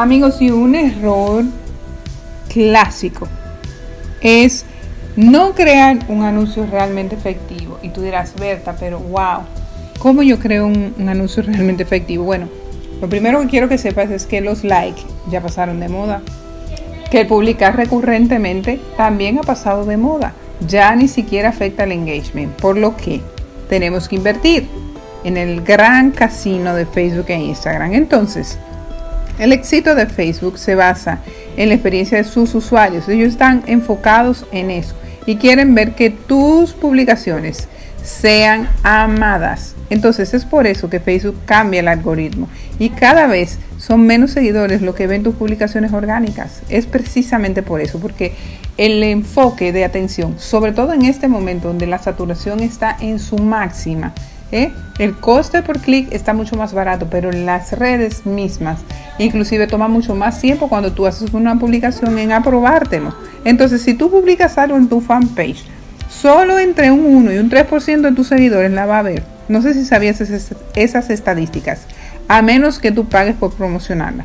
Amigos, y un error clásico es no crear un anuncio realmente efectivo. Y tú dirás, Berta, pero wow, ¿cómo yo creo un, un anuncio realmente efectivo? Bueno, lo primero que quiero que sepas es que los likes ya pasaron de moda. Que publicar recurrentemente también ha pasado de moda. Ya ni siquiera afecta el engagement. Por lo que tenemos que invertir en el gran casino de Facebook e Instagram. Entonces, el éxito de Facebook se basa en la experiencia de sus usuarios. Ellos están enfocados en eso y quieren ver que tus publicaciones sean amadas. Entonces es por eso que Facebook cambia el algoritmo y cada vez son menos seguidores los que ven tus publicaciones orgánicas. Es precisamente por eso, porque el enfoque de atención, sobre todo en este momento donde la saturación está en su máxima, ¿eh? el coste por clic está mucho más barato, pero las redes mismas inclusive toma mucho más tiempo cuando tú haces una publicación en aprobártelo. Entonces, si tú publicas algo en tu fanpage, solo entre un 1 y un 3% de tus seguidores la va a ver. No sé si sabías esas estadísticas, a menos que tú pagues por promocionarla.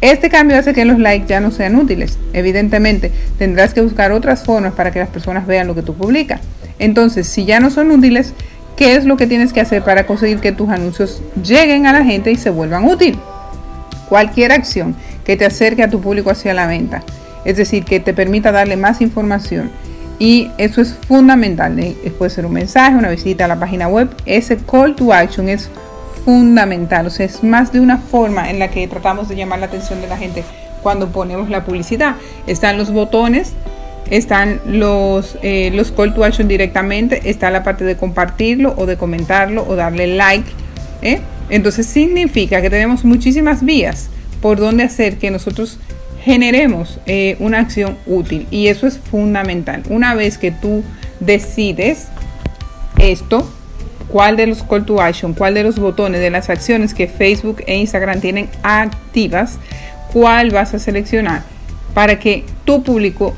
Este cambio hace que los likes ya no sean útiles. Evidentemente, tendrás que buscar otras formas para que las personas vean lo que tú publicas. Entonces, si ya no son útiles, ¿qué es lo que tienes que hacer para conseguir que tus anuncios lleguen a la gente y se vuelvan útiles? Cualquier acción que te acerque a tu público hacia la venta, es decir, que te permita darle más información. Y eso es fundamental. Eh, puede ser un mensaje, una visita a la página web. Ese call to action es fundamental. O sea, es más de una forma en la que tratamos de llamar la atención de la gente cuando ponemos la publicidad. Están los botones, están los, eh, los call to action directamente, está la parte de compartirlo o de comentarlo o darle like. ¿eh? Entonces significa que tenemos muchísimas vías por donde hacer que nosotros generemos eh, una acción útil y eso es fundamental. Una vez que tú decides esto, cuál de los call to action, cuál de los botones de las acciones que Facebook e Instagram tienen activas, cuál vas a seleccionar para que tu público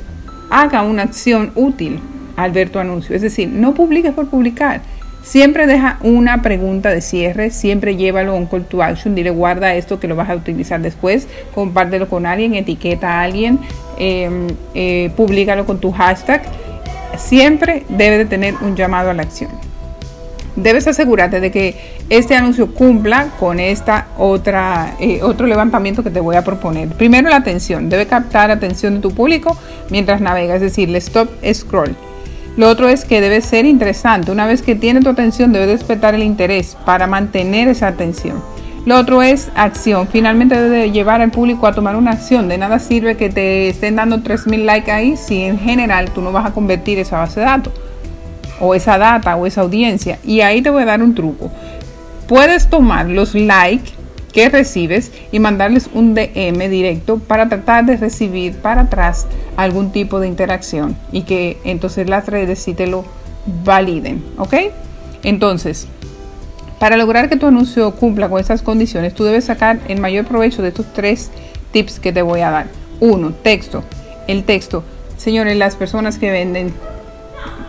haga una acción útil al ver tu anuncio. Es decir, no publiques por publicar. Siempre deja una pregunta de cierre, siempre llévalo a un call to action, dile guarda esto que lo vas a utilizar después, compártelo con alguien, etiqueta a alguien, eh, eh con tu hashtag. Siempre debe de tener un llamado a la acción debes asegurarte de que este anuncio cumpla con esta otra eh, otro levantamiento que te voy a proponer. Primero la atención, debe captar atención de tu público mientras navega, es decir, el stop scroll. Lo otro es que debe ser interesante. Una vez que tiene tu atención, debe despertar el interés para mantener esa atención. Lo otro es acción. Finalmente debe llevar al público a tomar una acción. De nada sirve que te estén dando 3.000 likes ahí si en general tú no vas a convertir esa base de datos o esa data o esa audiencia. Y ahí te voy a dar un truco. Puedes tomar los likes que recibes y mandarles un DM directo para tratar de recibir para atrás algún tipo de interacción y que entonces las redes sí te lo validen, ¿ok? Entonces, para lograr que tu anuncio cumpla con estas condiciones, tú debes sacar el mayor provecho de estos tres tips que te voy a dar. Uno, texto. El texto. Señores, las personas que venden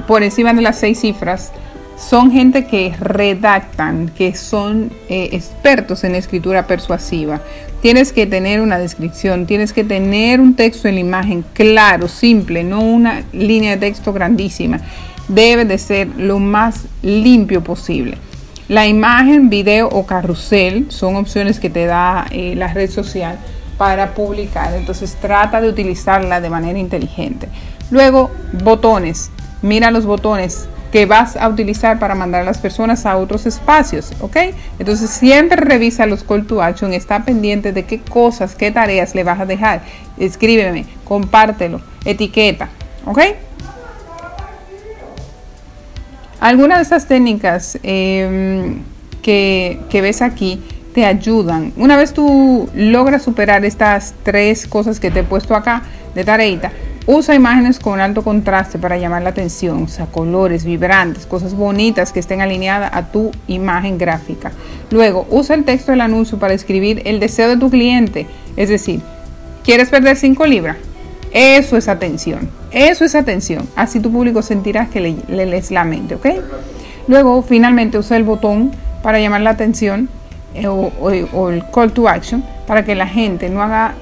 por encima de las seis cifras son gente que redactan, que son eh, expertos en escritura persuasiva. Tienes que tener una descripción, tienes que tener un texto en la imagen claro, simple, no una línea de texto grandísima. Debe de ser lo más limpio posible. La imagen, video o carrusel son opciones que te da eh, la red social para publicar. Entonces trata de utilizarla de manera inteligente. Luego, botones. Mira los botones que vas a utilizar para mandar a las personas a otros espacios, ¿ok? Entonces siempre revisa los call to action, está pendiente de qué cosas, qué tareas le vas a dejar. Escríbeme, compártelo, etiqueta, ¿ok? Algunas de estas técnicas em, que, que ves aquí te ayudan. Una vez tú logras superar estas tres cosas que te he puesto acá de tareita, Usa imágenes con alto contraste para llamar la atención, o sea, colores vibrantes, cosas bonitas que estén alineadas a tu imagen gráfica. Luego, usa el texto del anuncio para escribir el deseo de tu cliente, es decir, ¿quieres perder 5 libras? Eso es atención, eso es atención. Así tu público sentirá que le, lees la mente, ¿ok? Luego, finalmente, usa el botón para llamar la atención eh, o el call to action para que la gente no haga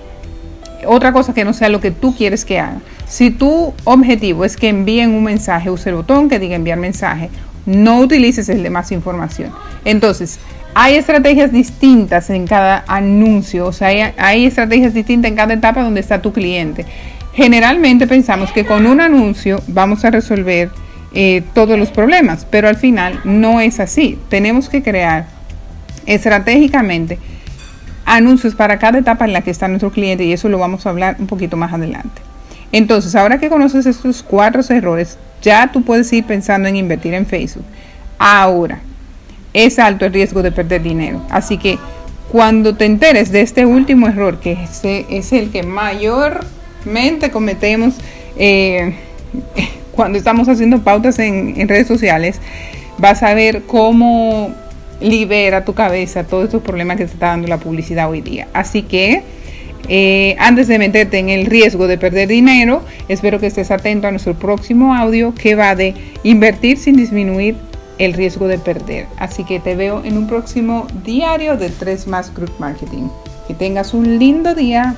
otra cosa que no sea lo que tú quieres que haga. Si tu objetivo es que envíen un mensaje, use el botón que diga enviar mensaje. No utilices el de más información. Entonces, hay estrategias distintas en cada anuncio, o sea, hay, estrategias distintas en cada etapa donde está tu cliente. Generalmente pensamos que con un anuncio vamos a resolver eh, todos los problemas, pero al final no es así. Tenemos que crear estratégicamente anuncios para cada etapa en la que está nuestro cliente y eso lo vamos a hablar un poquito más adelante. Entonces, ahora que conoces estos cuatro errores, ya tú puedes ir pensando en invertir en Facebook. Ahora, es alto el riesgo de perder dinero. Así que cuando te enteres de este último error, que es, el que mayormente cometemos eh, cuando estamos haciendo pautas en, en redes sociales, vas a ver cómo libera tu cabeza todos estos problemas que te está dando la publicidad hoy día. Así que eh, antes de meterte en el riesgo de perder dinero, espero que estés atento a nuestro próximo audio que va de invertir sin disminuir el riesgo de perder. Así que te veo en un próximo diario de 3 más Group Marketing. Que tengas un lindo día.